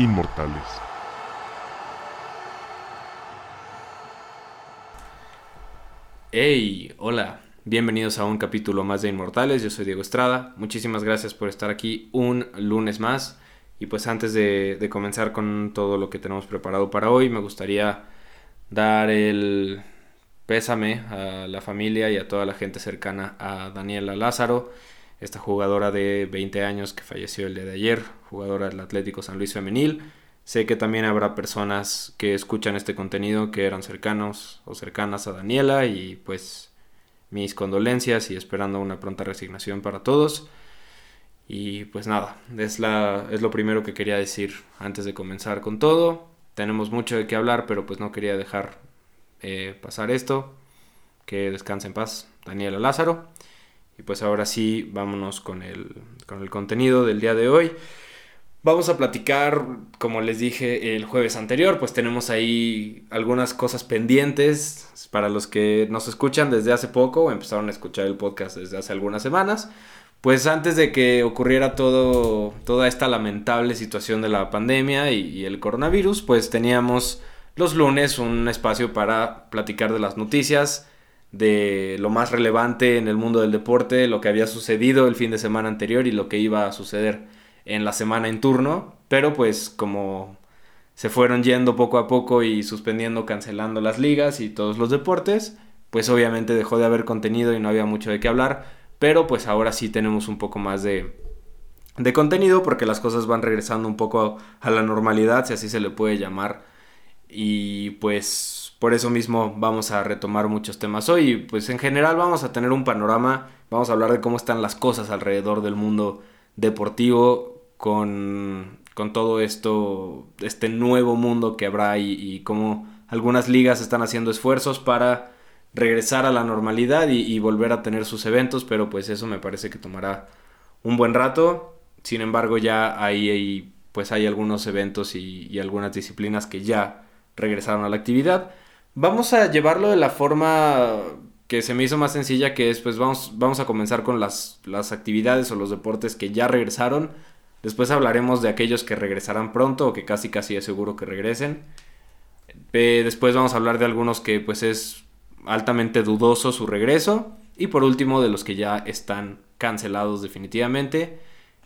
inmortales. Hey, hola, bienvenidos a un capítulo más de Inmortales, yo soy Diego Estrada, muchísimas gracias por estar aquí un lunes más. Y pues antes de, de comenzar con todo lo que tenemos preparado para hoy me gustaría dar el pésame a la familia y a toda la gente cercana a Daniela Lázaro, esta jugadora de 20 años que falleció el día de ayer, jugadora del Atlético San Luis Femenil. Sé que también habrá personas que escuchan este contenido que eran cercanos o cercanas a Daniela y pues mis condolencias y esperando una pronta resignación para todos. Y pues nada, es, la, es lo primero que quería decir antes de comenzar con todo. Tenemos mucho de qué hablar, pero pues no quería dejar eh, pasar esto. Que descanse en paz Daniela Lázaro. Y pues ahora sí, vámonos con el, con el contenido del día de hoy. Vamos a platicar, como les dije el jueves anterior, pues tenemos ahí algunas cosas pendientes para los que nos escuchan desde hace poco o empezaron a escuchar el podcast desde hace algunas semanas. Pues antes de que ocurriera todo, toda esta lamentable situación de la pandemia y, y el coronavirus, pues teníamos los lunes un espacio para platicar de las noticias, de lo más relevante en el mundo del deporte, lo que había sucedido el fin de semana anterior y lo que iba a suceder en la semana en turno, pero pues como se fueron yendo poco a poco y suspendiendo, cancelando las ligas y todos los deportes, pues obviamente dejó de haber contenido y no había mucho de qué hablar, pero pues ahora sí tenemos un poco más de, de contenido porque las cosas van regresando un poco a la normalidad, si así se le puede llamar, y pues por eso mismo vamos a retomar muchos temas hoy, pues en general vamos a tener un panorama, vamos a hablar de cómo están las cosas alrededor del mundo deportivo con, con todo esto, este nuevo mundo que habrá y, cómo algunas ligas están haciendo esfuerzos para regresar a la normalidad y, volver a tener sus eventos, pero pues eso me parece que tomará un buen rato. Sin embargo, ya hay pues hay algunos eventos y, algunas disciplinas que ya regresaron a la actividad. Vamos a llevarlo de la forma que se me hizo más sencilla, que es pues vamos, vamos a comenzar con las, las actividades o los deportes que ya regresaron. Después hablaremos de aquellos que regresarán pronto o que casi casi es seguro que regresen. Después vamos a hablar de algunos que pues es altamente dudoso su regreso. Y por último de los que ya están cancelados definitivamente.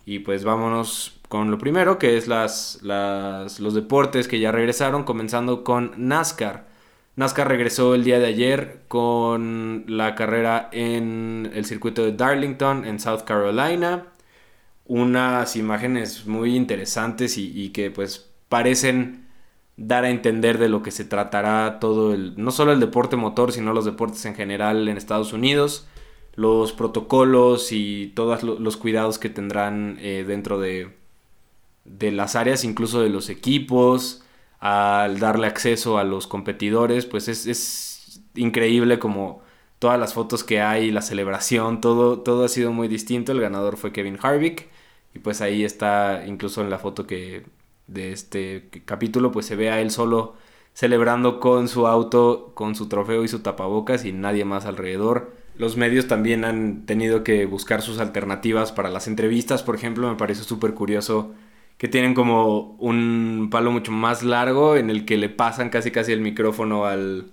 Y pues vámonos con lo primero que es las, las, los deportes que ya regresaron, comenzando con NASCAR. NASCAR regresó el día de ayer con la carrera en el circuito de Darlington en South Carolina. Unas imágenes muy interesantes y, que pues parecen dar a entender de lo que se tratará todo el, no solo el deporte motor, sino los deportes en general en Estados Unidos, los protocolos y todos los cuidados que tendrán eh, dentro de, de las áreas, incluso de los equipos al darle acceso a los competidores, pues es, es, increíble como todas las fotos que hay, la celebración, todo, todo ha sido muy distinto. El ganador fue Kevin Harvick y pues ahí está, incluso en la foto que de este capítulo, pues se ve a él solo celebrando con su auto, con su trofeo y su tapabocas y nadie más alrededor. Los medios también han tenido que buscar sus alternativas para las entrevistas, por ejemplo, me parece súper curioso que tienen como un palo mucho más largo en el que le pasan casi casi el micrófono al,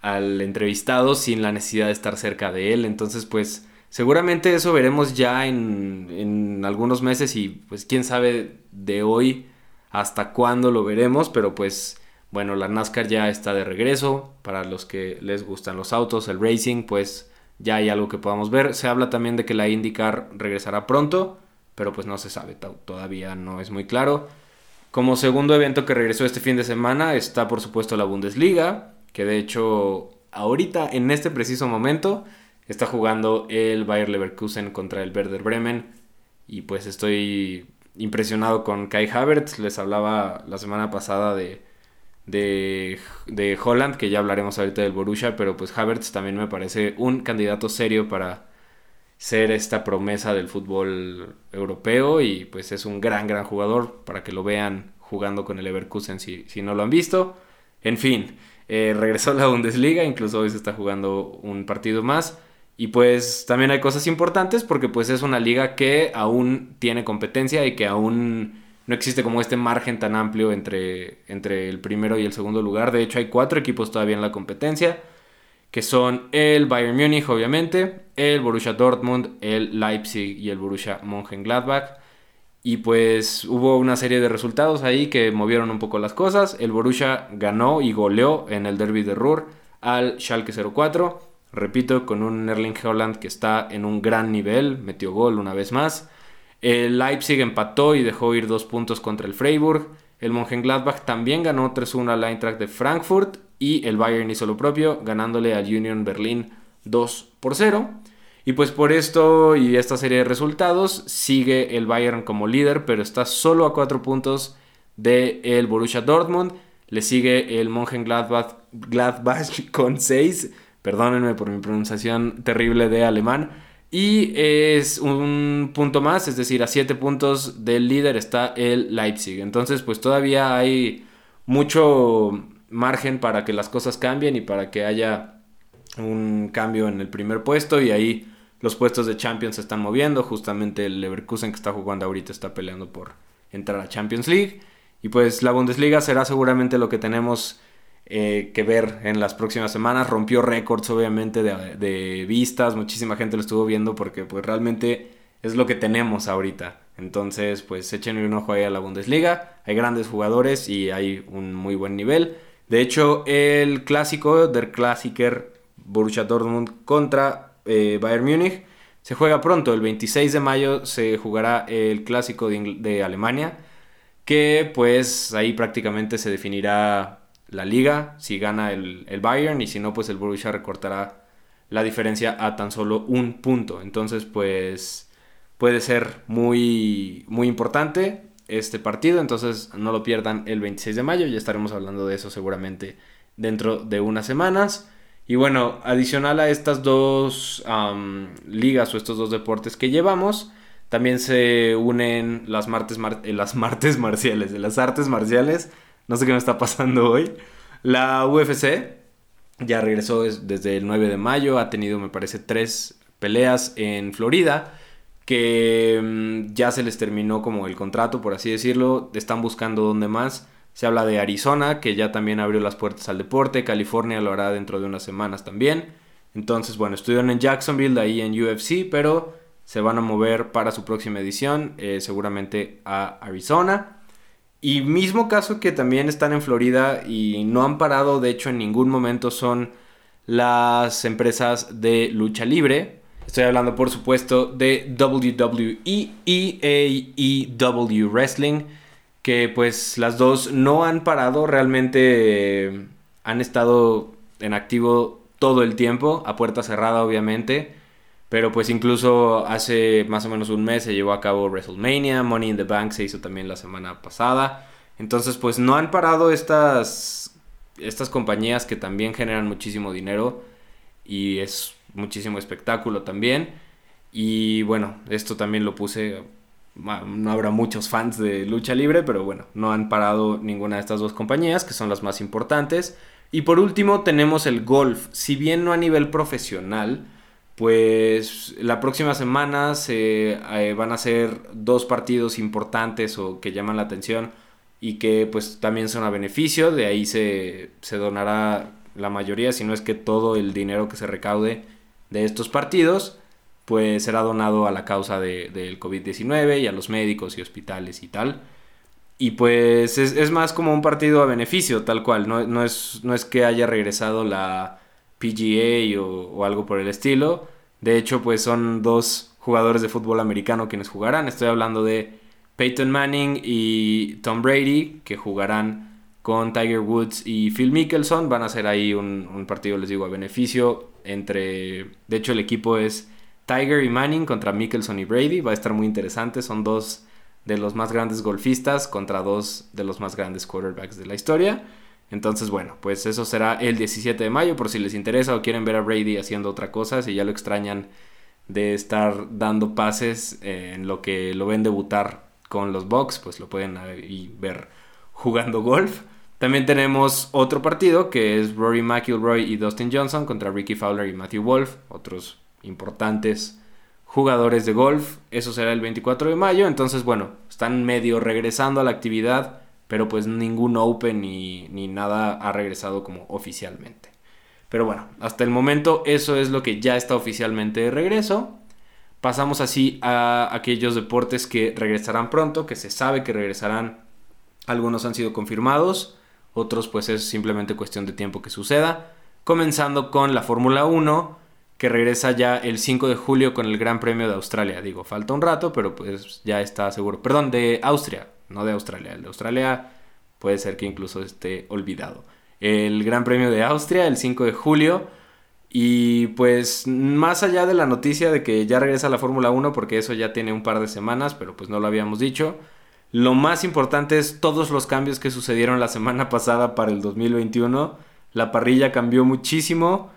al entrevistado sin la necesidad de estar cerca de él. Entonces, pues seguramente eso veremos ya en, en algunos meses y pues quién sabe de hoy hasta cuándo lo veremos, pero pues bueno, la NASCAR ya está de regreso. Para los que les gustan los autos, el racing, pues ya hay algo que podamos ver. Se habla también de que la IndyCar regresará pronto pero pues no se sabe, todavía no es muy claro. Como segundo evento que regresó este fin de semana está por supuesto la Bundesliga, que de hecho ahorita en este preciso momento está jugando el Bayer Leverkusen contra el Werder Bremen y pues estoy impresionado con Kai Havertz, les hablaba la semana pasada de, de, de Holland, que ya hablaremos ahorita del Borussia, pero pues Havertz también me parece un candidato serio para ser esta promesa del fútbol europeo y pues es un gran, gran jugador para que lo vean jugando con el Leverkusen si, si no lo han visto. En fin, eh, regresó a la Bundesliga, incluso hoy se está jugando un partido más. Y pues también hay cosas importantes porque pues es una liga que aún tiene competencia y que aún no existe como este margen tan amplio entre, entre el primero y el segundo lugar. De hecho, hay cuatro equipos todavía en la competencia, que son el Bayern Múnich, obviamente, el Borussia Dortmund, el Leipzig y el Borussia Mönchengladbach. Y pues hubo una serie de resultados ahí que movieron un poco las cosas. El Borussia ganó y goleó en el derby de Ruhr al Schalke 04. Repito, con un Erling Haaland que está en un gran nivel, metió gol una vez más. El Leipzig empató y dejó ir dos puntos contra el Freiburg. El Mönchengladbach también ganó 3-1 al Eintracht de Frankfurt y el Bayern hizo lo propio, ganándole al Union Berlin 2 por 0. Y pues por esto y esta serie de resultados sigue el Bayern como líder, pero está solo a 4 puntos del el Borussia Dortmund. Le sigue el Mönchengladbach Gladbach con 6. Perdónenme por mi pronunciación terrible de alemán. Y es un punto más, es decir, a 7 puntos del líder está el Leipzig. Entonces, pues todavía hay mucho margen para que las cosas cambien y para que haya un cambio en el primer puesto. Y ahí los puestos de Champions se están moviendo. Justamente el Leverkusen que está jugando ahorita está peleando por entrar a Champions League. Y pues la Bundesliga será seguramente lo que tenemos eh, que ver en las próximas semanas. Rompió récords, obviamente, de, vistas. Muchísima gente lo estuvo viendo porque, pues, realmente es lo que tenemos ahorita. Entonces, pues, echen un ojo ahí a la Bundesliga. Hay grandes jugadores y hay un muy buen nivel. De hecho, el clásico del Klassiker Borussia Dortmund contra eh, Bayern Múnich se juega pronto. El 26 de mayo se jugará el clásico de, Alemania. Que pues ahí prácticamente se definirá la liga si gana el, Bayern y si no, pues el Borussia recortará la diferencia a tan solo un punto. Entonces, pues puede ser muy, muy importante este partido. Entonces, no lo pierdan el 26 de mayo. Ya estaremos hablando de eso seguramente dentro de unas semanas. Y bueno, adicional a estas dos ligas o estos dos deportes que llevamos, también se unen las, martes las martes marciales, las artes marciales no sé qué me está pasando hoy. La UFC ya regresó desde el 9 de mayo. Ha tenido, me parece, tres peleas en Florida. Que mm, ya se les terminó como el contrato, por así decirlo. Están buscando dónde más. Se habla de Arizona, que ya también abrió las puertas al deporte. California lo hará dentro de unas semanas también. Entonces, bueno, estuvieron en Jacksonville, ahí en UFC, pero se van a mover para su próxima edición, eh, seguramente a Arizona. Y mismo caso que también están en Florida y no han parado, de hecho, en ningún momento son las empresas de lucha libre. Estoy hablando, por supuesto, de WWE y AEW Wrestling, que pues las dos no han parado, realmente eh, han estado en activo todo el tiempo, a puerta cerrada obviamente. Pero pues incluso hace más o menos un mes se llevó a cabo WrestleMania, Money in the Bank se hizo también la semana pasada. Entonces pues no han parado estas, estas compañías que también generan muchísimo dinero y es muchísimo espectáculo también. Y bueno, esto también lo puse, no habrá muchos fans de lucha libre, pero bueno, no han parado ninguna de estas dos compañías que son las más importantes. Y por último tenemos el golf, si bien no a nivel profesional, pues la próxima semana se eh, van a ser dos partidos importantes o que llaman la atención y que pues también son a beneficio, de ahí se, donará la mayoría, si no es que todo el dinero que se recaude de estos partidos, pues será donado a la causa del de, COVID-19 y a los médicos y hospitales y tal. Y pues es, más como un partido a beneficio, tal cual, no, es, no es que haya regresado la PGA o, algo por el estilo. De hecho, pues son dos jugadores de fútbol americano quienes jugarán. Estoy hablando de Peyton Manning y Tom Brady, que jugarán con Tiger Woods y Phil Mickelson. Van a hacer ahí un, partido, les digo, a beneficio entre... De hecho, el equipo es Tiger y Manning contra Mickelson y Brady. Va a estar muy interesante. Son dos de los más grandes golfistas contra dos de los más grandes quarterbacks de la historia. Entonces, bueno, pues eso será el 17 de mayo por si les interesa o quieren ver a Brady haciendo otra cosa, si ya lo extrañan de estar dando pases en lo que lo ven debutar con los Bucks, pues lo pueden ver jugando golf. También tenemos otro partido que es Rory McIlroy y Dustin Johnson contra Ricky Fowler y Matthew Wolf, otros importantes jugadores de golf. Eso será el 24 de mayo. Entonces, bueno, están medio regresando a la actividad, pero pues ningún Open ni, ni nada ha regresado como oficialmente. Pero bueno, hasta el momento eso es lo que ya está oficialmente de regreso. Pasamos así a aquellos deportes que regresarán pronto, que se sabe que regresarán. Algunos han sido confirmados, otros pues es simplemente cuestión de tiempo que suceda. Comenzando con la Fórmula 1, que regresa ya el 5 de julio con el Gran Premio de Australia. Digo, falta un rato, pero pues ya está seguro. Perdón, de Austria, no de Australia. El de Australia puede ser que incluso esté olvidado. El Gran Premio de Austria, el 5 de julio. Y pues más allá de la noticia de que ya regresa la Fórmula 1, porque eso ya tiene un par de semanas, pero pues no lo habíamos dicho. Lo más importante es todos los cambios que sucedieron la semana pasada para el 2021. La parrilla cambió muchísimo.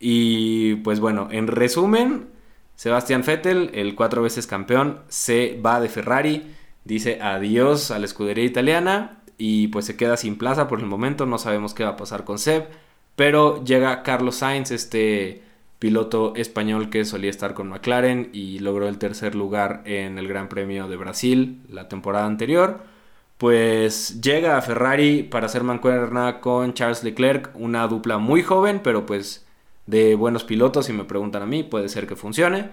Y pues bueno, en resumen, Sebastián Vettel, el cuatro veces campeón, se va de Ferrari, dice adiós a la escudería italiana y pues se queda sin plaza por el momento, no sabemos qué va a pasar con Seb, pero llega Carlos Sainz, este piloto español que solía estar con McLaren y logró el tercer lugar en el Gran Premio de Brasil la temporada anterior. Pues llega a Ferrari para hacer mancuerna con Charles Leclerc, una dupla muy joven, pero pues de buenos pilotos, si me preguntan a mí, puede ser que funcione.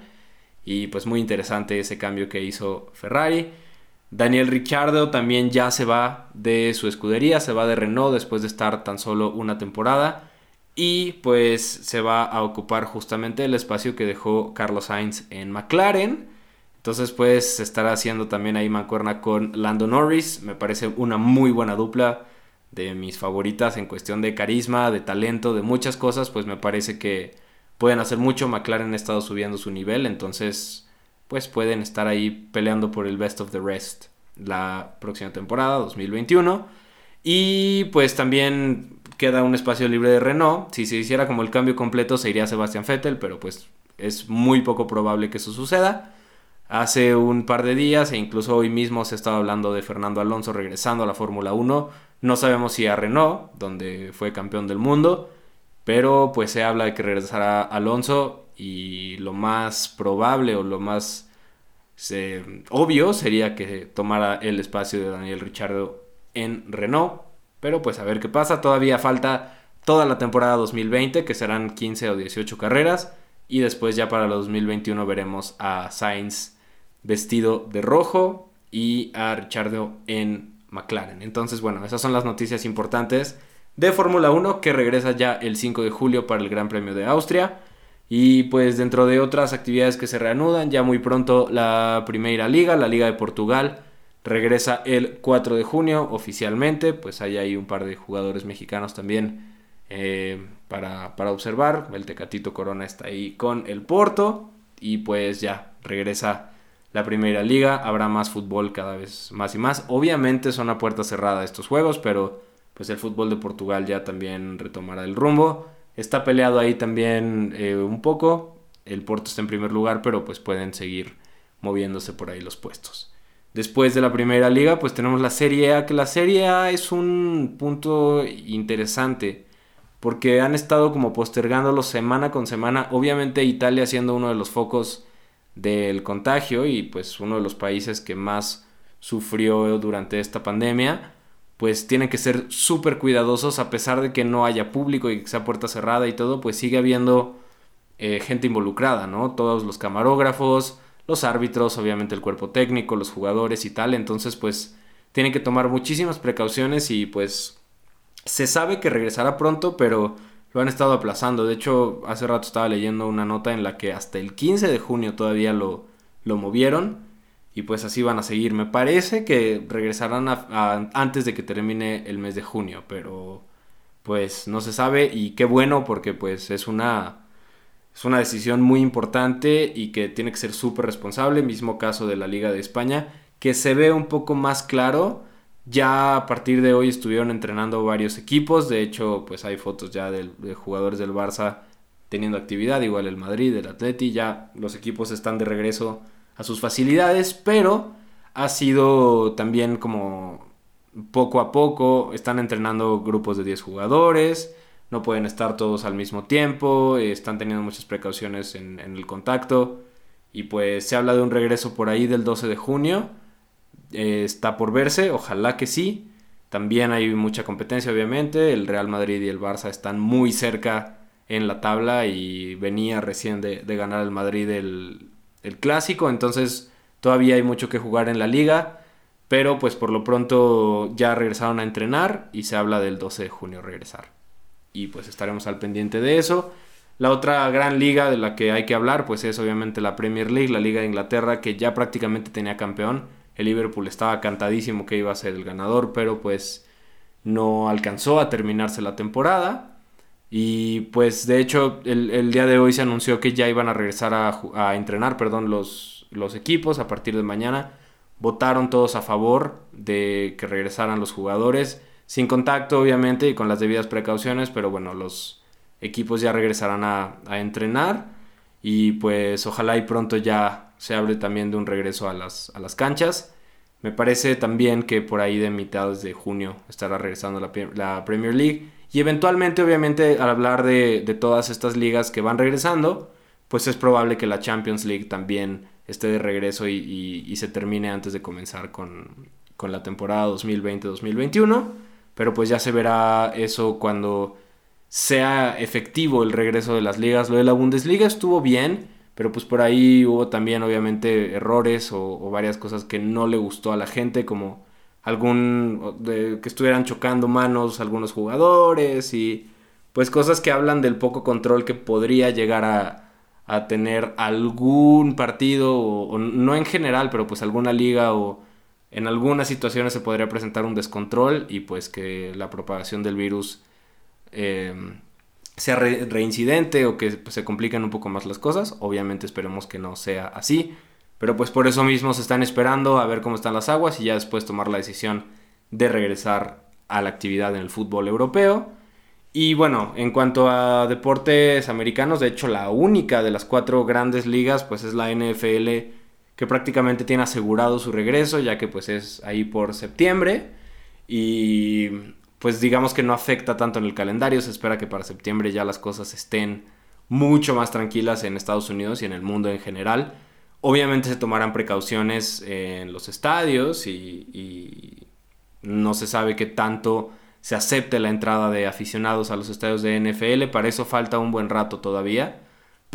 Y pues muy interesante ese cambio que hizo Ferrari. Daniel Ricciardo también ya se va de su escudería, se va de Renault después de estar tan solo una temporada. Y pues se va a ocupar justamente el espacio que dejó Carlos Sainz en McLaren. Entonces pues se estará haciendo también ahí mancuerna con Lando Norris. Me parece una muy buena dupla de mis favoritas en cuestión de carisma, de talento, de muchas cosas, pues me parece que pueden hacer mucho. McLaren ha estado subiendo su nivel, entonces pues pueden estar ahí peleando por el best of the rest la próxima temporada, 2021. Y pues también queda un espacio libre de Renault. Si se hiciera como el cambio completo, se iría Sebastian Vettel, pero pues es muy poco probable que eso suceda. Hace un par de días e incluso hoy mismo se estaba hablando de Fernando Alonso regresando a la Fórmula 1 no sabemos si a Renault, donde fue campeón del mundo, pero pues se habla de que regresará Alonso y lo más probable o lo más obvio sería que tomara el espacio de Daniel Richardo en Renault, pero pues a ver qué pasa, todavía falta toda la temporada 2020, que serán 15 o 18 carreras, y después ya para el 2021 veremos a Sainz vestido de rojo y a Richardo en McLaren. Entonces, bueno, esas son las noticias importantes de Fórmula 1 que regresa ya el 5 de julio para el Gran Premio de Austria. Y pues dentro de otras actividades que se reanudan, ya muy pronto la Primera Liga, la Liga de Portugal, regresa el 4 de junio oficialmente. Pues hay ahí un par de jugadores mexicanos también eh, para, para observar. El Tecatito Corona está ahí con el Porto. Y pues ya regresa la primera liga, habrá más fútbol cada vez más y más. Obviamente son a puerta cerrada estos juegos, pero pues el fútbol de Portugal ya también retomará el rumbo. Está peleado ahí también eh, un poco. El Porto está en primer lugar, pero pues pueden seguir moviéndose por ahí los puestos. Después de la primera liga, pues tenemos la Serie A, que la Serie A es un punto interesante, porque han estado como postergándolo semana con semana. Obviamente Italia siendo uno de los focos del contagio y pues uno de los países que más sufrió durante esta pandemia, pues tienen que ser súper cuidadosos a pesar de que no haya público y que sea puerta cerrada y todo, pues sigue habiendo eh, gente involucrada, ¿no? Todos los camarógrafos, los árbitros, obviamente el cuerpo técnico, los jugadores y tal, entonces pues tienen que tomar muchísimas precauciones y pues se sabe que regresará pronto, pero lo han estado aplazando. De hecho, hace rato estaba leyendo una nota en la que hasta el 15 de junio todavía lo, lo movieron. Y pues así van a seguir. Me parece que regresarán antes de que termine el mes de junio. Pero pues no se sabe. Y qué bueno porque pues es una, es una decisión muy importante y que tiene que ser súper responsable. Mismo caso de la Liga de España. Que se ve un poco más claro ya a partir de hoy estuvieron entrenando varios equipos, de hecho pues hay fotos ya de, jugadores del Barça teniendo actividad, igual el Madrid, el Atleti, ya los equipos están de regreso a sus facilidades, pero ha sido también como poco a poco, están entrenando grupos de 10 jugadores, no pueden estar todos al mismo tiempo, están teniendo muchas precauciones en, el contacto y pues se habla de un regreso por ahí del 12 de junio. Eh, está por verse, ojalá que sí. También hay mucha competencia, obviamente. El Real Madrid y el Barça están muy cerca en la tabla y venía recién de, ganar el Madrid el, clásico. Entonces todavía hay mucho que jugar en la liga. Pero pues por lo pronto ya regresaron a entrenar y se habla del 12 de junio regresar. Y pues estaremos al pendiente de eso. La otra gran liga de la que hay que hablar pues es obviamente la Premier League, la Liga de Inglaterra que ya prácticamente tenía campeón. El Liverpool estaba cantadísimo que iba a ser el ganador, pero pues no alcanzó a terminarse la temporada. Y pues de hecho el, día de hoy se anunció que ya iban a regresar a, entrenar perdón, los, los equipos a partir de mañana. Votaron todos a favor de que regresaran los jugadores, sin contacto obviamente y con las debidas precauciones, pero bueno, los equipos ya regresarán a, entrenar y pues ojalá y pronto ya se hable también de un regreso a las, a las canchas. Me parece también que por ahí de mitad de junio estará regresando la, la Premier League. Y eventualmente, obviamente, al hablar de, todas estas ligas que van regresando, pues es probable que la Champions League también esté de regreso y, se termine antes de comenzar con, con la temporada 2020-2021. Pero pues ya se verá eso cuando sea efectivo el regreso de las ligas. Lo de la Bundesliga estuvo bien, pero pues por ahí hubo también obviamente errores o, varias cosas que no le gustó a la gente, como algún de, que estuvieran chocando manos algunos jugadores y pues cosas que hablan del poco control que podría llegar a, tener algún partido o, no en general, pero pues alguna liga o en algunas situaciones se podría presentar un descontrol y pues que la propagación del virus eh, sea reincidente o que se compliquen un poco más las cosas. Obviamente esperemos que no sea así. Pero pues por eso mismo se están esperando a ver cómo están las aguas y ya después tomar la decisión de regresar a la actividad en el fútbol europeo. Y bueno, en cuanto a deportes americanos, de hecho la única de las cuatro grandes ligas pues es la NFL que prácticamente tiene asegurado su regreso ya que pues es ahí por septiembre. Y pues digamos que no afecta tanto en el calendario. Se espera que para septiembre ya las cosas estén mucho más tranquilas en Estados Unidos y en el mundo en general. Obviamente se tomarán precauciones en los estadios y, no se sabe qué tanto se acepte la entrada de aficionados a los estadios de NFL. Para eso falta un buen rato todavía.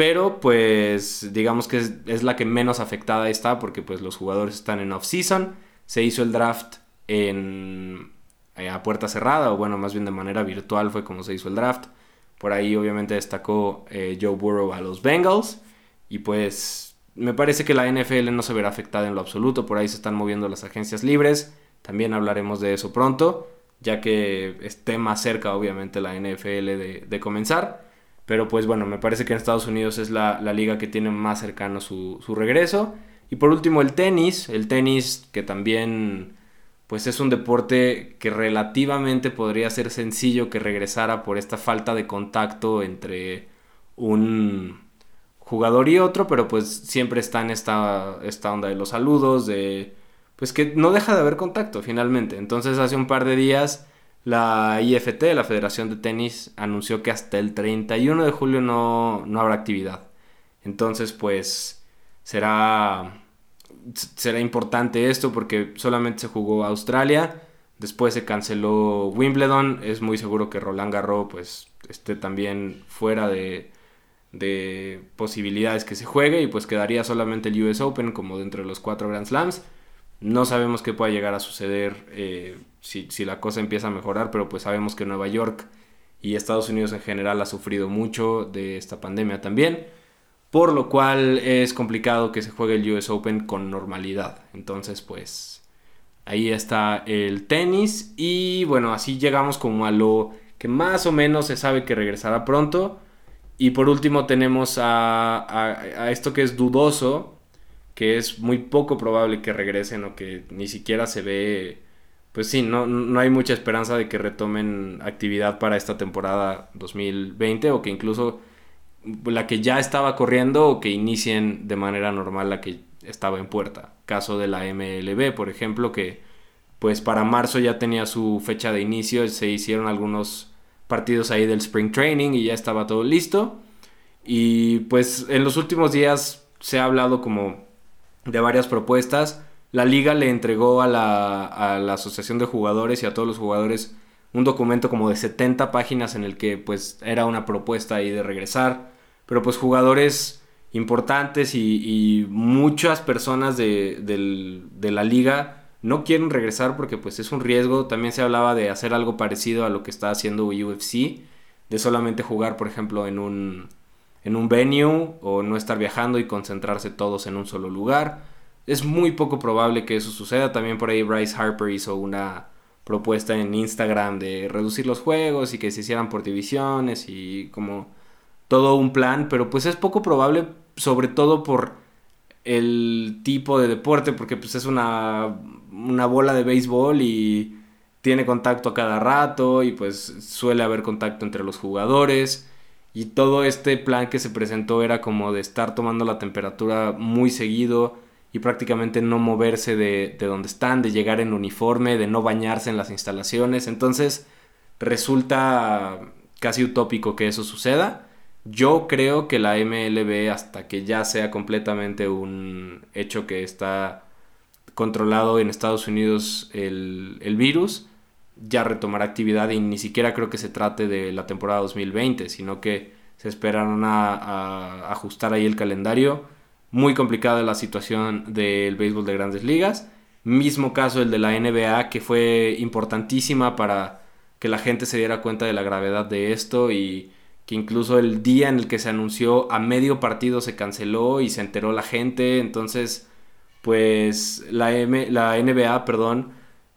Pero pues digamos que es, la que menos afectada está porque pues los jugadores están en off-season. Se hizo el draft en eh, a puerta cerrada, o bueno, más bien de manera virtual fue como se hizo el draft. Por ahí obviamente destacó eh, Joe Burrow a los Bengals. Y pues me parece que la NFL no se verá afectada en lo absoluto. Por ahí se están moviendo las agencias libres. También hablaremos de eso pronto, ya que esté más cerca obviamente la NFL de, comenzar. Pero pues bueno, me parece que en Estados Unidos es la, liga que tiene más cercano su, su regreso. Y por último el tenis, el tenis que también pues es un deporte que relativamente podría ser sencillo que regresara por esta falta de contacto entre un jugador y otro, pero pues siempre está en esta, esta onda de los saludos, de pues que no deja de haber contacto finalmente. Entonces hace un par de días la IFT, la Federación de Tenis, anunció que hasta el 31 de julio no, no habrá actividad. Entonces pues será será importante esto porque solamente se jugó Australia, después se canceló Wimbledon, es muy seguro que Roland Garros pues esté también fuera de, de posibilidades que se juegue y pues quedaría solamente el US Open como dentro de los cuatro Grand Slams. No sabemos qué pueda llegar a suceder eh, si, si, la cosa empieza a mejorar, pero pues sabemos que Nueva York y Estados Unidos en general ha sufrido mucho de esta pandemia también por lo cual es complicado que se juegue el US Open con normalidad. Entonces, pues ahí está el tenis y bueno, así llegamos como a lo que más o menos se sabe que regresará pronto. Y por último tenemos a, esto que es dudoso, que es muy poco probable que regresen o que ni siquiera se ve, pues sí, no, no hay mucha esperanza de que retomen actividad para esta temporada 2020 o que incluso la que ya estaba corriendo o que inicien de manera normal la que estaba en puerta. Caso de la MLB, por ejemplo, que pues para marzo ya tenía su fecha de inicio, se hicieron algunos partidos ahí del Spring Training y ya estaba todo listo. Y pues en los últimos días se ha hablado como de varias propuestas. La liga le entregó a la, a la asociación de jugadores y a todos los jugadores un documento como de 70 páginas en el que pues era una propuesta ahí de regresar. Pero pues jugadores importantes y, muchas personas de, de, la liga no quieren regresar porque pues es un riesgo. También se hablaba de hacer algo parecido a lo que está haciendo UFC, de solamente jugar por ejemplo en un, en un venue o no estar viajando y concentrarse todos en un solo lugar. Es muy poco probable que eso suceda. También por ahí Bryce Harper hizo una propuesta en Instagram de reducir los juegos y que se hicieran por divisiones y como todo un plan, pero pues es poco probable sobre todo por el tipo de deporte, porque pues es una, una bola de béisbol y tiene contacto a cada rato y pues suele haber contacto entre los jugadores y todo este plan que se presentó era como de estar tomando la temperatura muy seguido y prácticamente no moverse de, de donde están, de llegar en uniforme, de no bañarse en las instalaciones. Entonces resulta casi utópico que eso suceda. Yo creo que la MLB, hasta que ya sea completamente un hecho que está controlado en Estados Unidos el, el virus, ya retomará actividad y ni siquiera creo que se trate de la temporada 2020, sino que se esperaron a, ajustar ahí el calendario. Muy complicada la situación del béisbol de grandes ligas. Mismo caso el de la NBA, que fue importantísima para que la gente se diera cuenta de la gravedad de esto y que incluso el día en el que se anunció a medio partido se canceló y se enteró la gente. Entonces, pues la, la NBA, perdón,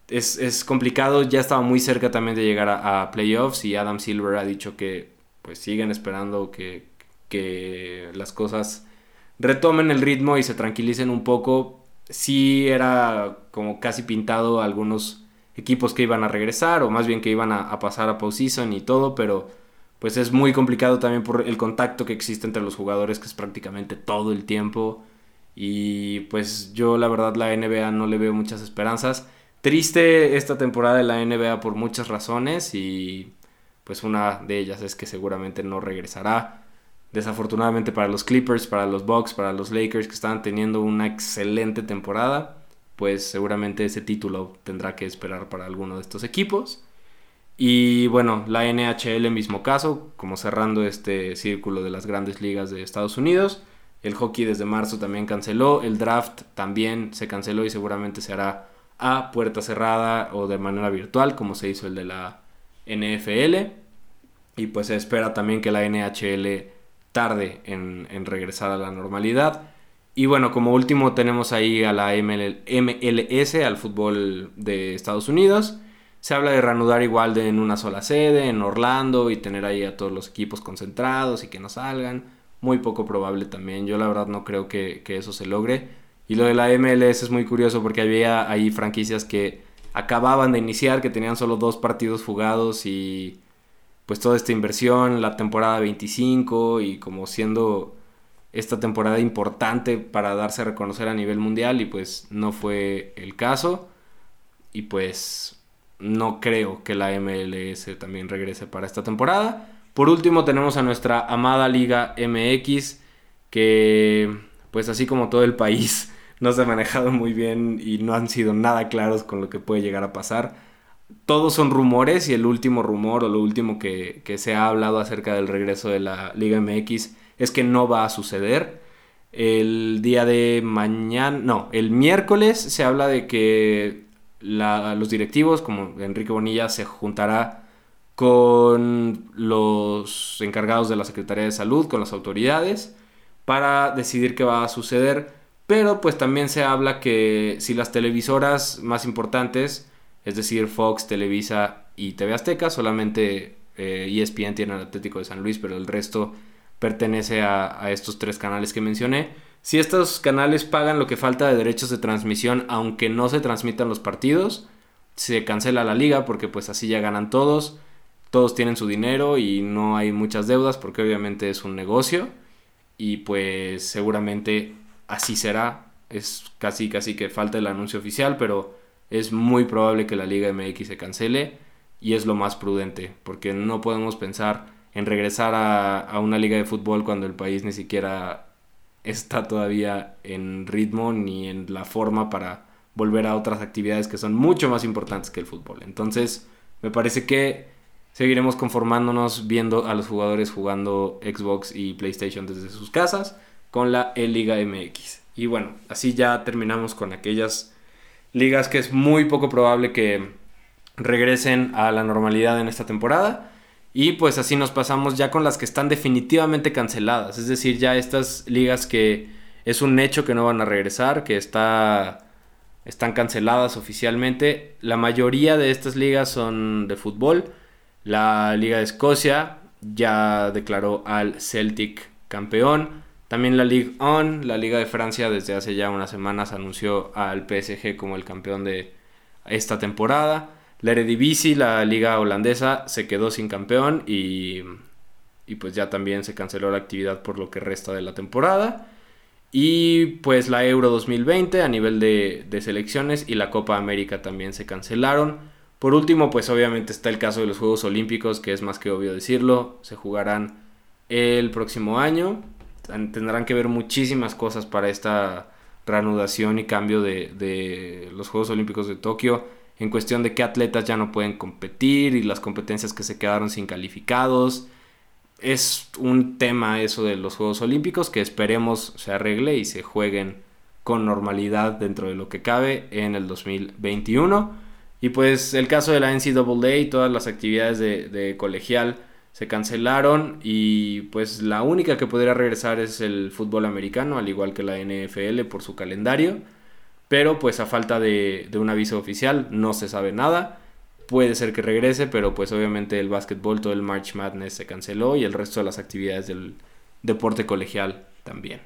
es, complicado, ya estaba muy cerca también de llegar a, playoffs y Adam Silver ha dicho que pues siguen esperando que, que las cosas retomen el ritmo y se tranquilicen un poco. Sí era como casi pintado algunos equipos que iban a regresar o más bien que iban a, a pasar a postseason y todo, pero pues es muy complicado también por el contacto que existe entre los jugadores que es prácticamente todo el tiempo y pues yo la verdad la NBA no le veo muchas esperanzas. Triste esta temporada de la NBA por muchas razones y pues una de ellas es que seguramente no regresará. Desafortunadamente para los Clippers, para los Bucks, para los Lakers que estaban teniendo una excelente temporada, pues seguramente ese título tendrá que esperar para alguno de estos equipos. Y bueno, la NHL mismo caso, como cerrando este círculo de las grandes ligas de Estados Unidos. El hockey desde marzo también canceló, el draft también se canceló y seguramente se hará a puerta cerrada o de manera virtual, como se hizo el de la NFL. Y pues se espera también que la NHL tarde en, regresar a la normalidad. Y bueno, como último tenemos ahí a la MLS, al fútbol de Estados Unidos. Se habla de reanudar igual de en una sola sede, en Orlando, y tener ahí a todos los equipos concentrados y que no salgan. Muy poco probable también. Yo la verdad no creo que, que eso se logre. Y lo de la MLS es muy curioso porque había ahí franquicias que acababan de iniciar, que tenían solo dos partidos jugados y pues toda esta inversión, la temporada 25 y como siendo esta temporada importante para darse a reconocer a nivel mundial y pues no fue el caso y pues no creo que la MLS también regrese para esta temporada. Por último tenemos a nuestra amada Liga MX que pues así como todo el país no se ha manejado muy bien y no han sido nada claros con lo que puede llegar a pasar. Todos son rumores y el último rumor o lo último que, se ha hablado acerca del regreso de la Liga MX es que no va a suceder. El día de mañana, no, el miércoles se habla de que los directivos, como Enrique Bonilla, se juntará con los encargados de la Secretaría de Salud, con las autoridades, para decidir qué va a suceder. Pero pues también se habla que si las televisoras más importantes, es decir, Fox, Televisa y TV Azteca, solamente ESPN eh, e tiene el Atlético de San Luis, pero el resto pertenece a, a, estos tres canales que mencioné. Si estos canales pagan lo que falta de derechos de transmisión, aunque no se transmitan los partidos, se cancela la liga porque pues así ya ganan todos, todos tienen su dinero y no hay muchas deudas porque obviamente es un negocio y pues seguramente así será. Es casi, casi que falta el anuncio oficial, pero es muy probable que la Liga MX se cancele y es lo más prudente, porque no podemos pensar en regresar a, una liga de fútbol cuando el país ni siquiera está todavía en ritmo ni en la forma para volver a otras actividades que son mucho más importantes que el fútbol. Entonces, me parece que seguiremos conformándonos viendo a los jugadores jugando Xbox y PlayStation desde sus casas con la E-Liga MX. Y bueno, así ya terminamos con aquellas ligas que es muy poco probable que regresen a la normalidad en esta temporada. Y pues así nos pasamos ya con las que están definitivamente canceladas. Es decir, ya estas ligas que es un hecho que no van a regresar, que está, están canceladas oficialmente. La mayoría de estas ligas son de fútbol. La Liga de Escocia ya declaró al Celtic campeón. También la Ligue 1, la Liga de Francia desde hace ya unas semanas anunció al PSG como el campeón de esta temporada. La Eredivisie, la liga holandesa, se quedó sin campeón y, pues ya también se canceló la actividad por lo que resta de la temporada. Y pues la Euro 2020 a nivel de, de, selecciones y la Copa América también se cancelaron. Por último, pues obviamente está el caso de los Juegos Olímpicos, que es más que obvio decirlo. Se jugarán el próximo año. Tendrán que ver muchísimas cosas para esta reanudación y cambio de, los Juegos Olímpicos de Tokio en cuestión de qué atletas ya no pueden competir y las competencias que se quedaron sin calificados. Es un tema eso de los Juegos Olímpicos que esperemos se arregle y se jueguen con normalidad dentro de lo que cabe en el 2021. Y pues el caso de la NCAA y todas las actividades de, de colegial se cancelaron y pues la única que podría regresar es el fútbol americano, al igual que la NFL por su calendario. Pero pues a falta de, un aviso oficial no se sabe nada. Puede ser que regrese, pero pues obviamente el básquetbol, todo el March Madness se canceló y el resto de las actividades del deporte colegial también.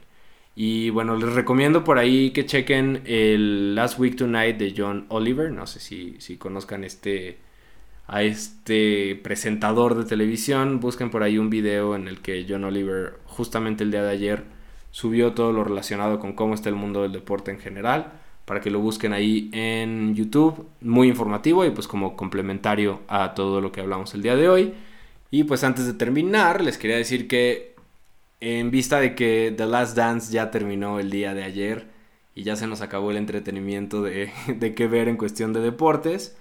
Y bueno, les recomiendo por ahí que chequen el Last Week Tonight de John Oliver. No sé si, si conozcan este, a este presentador de televisión. Busquen por ahí un video en el que John Oliver, justamente el día de ayer, subió todo lo relacionado con cómo está el mundo del deporte en general para que lo busquen ahí en YouTube. Muy informativo y pues como complementario a todo lo que hablamos el día de hoy. Y pues antes de terminar, les quería decir que en vista de que The Last Dance ya terminó el día de ayer y ya se nos acabó el entretenimiento de, de qué ver en cuestión de deportes,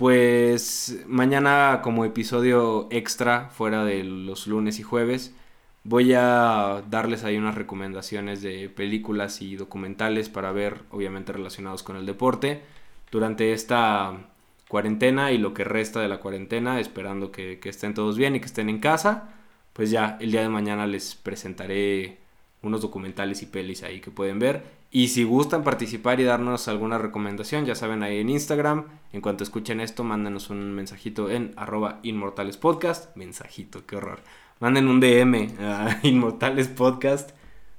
pues mañana como episodio extra fuera de los lunes y jueves Voy a darles ahí unas recomendaciones de películas y documentales para ver, obviamente relacionados con el deporte, durante esta cuarentena y lo que resta de la cuarentena, esperando que, estén todos bien y que estén en casa. Pues ya el día de mañana les presentaré unos documentales y pelis ahí que pueden ver. Y si gustan participar y darnos alguna recomendación, ya saben ahí en Instagram. En cuanto escuchen esto, mándenos un mensajito en arroba inmortalespodcast. Mensajito, qué horror manden un DM a Inmortales Podcast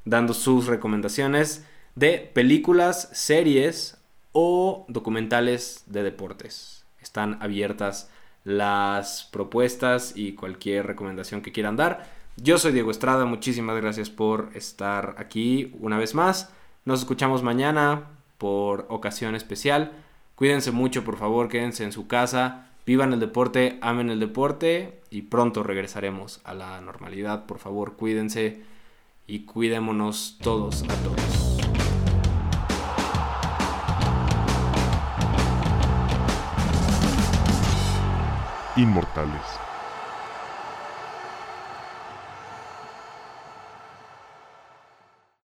dando sus recomendaciones de películas, series o documentales de deportes. Están abiertas las propuestas y cualquier recomendación que quieran dar. Yo soy Diego Estrada, muchísimas gracias por estar aquí una vez más. Nos escuchamos mañana por ocasión especial. Cuídense mucho, por favor, quédense en su casa Vivan el deporte, amen el deporte y pronto regresaremos a la normalidad. Por favor, cuídense y cuidémonos todos a todos. Inmortales.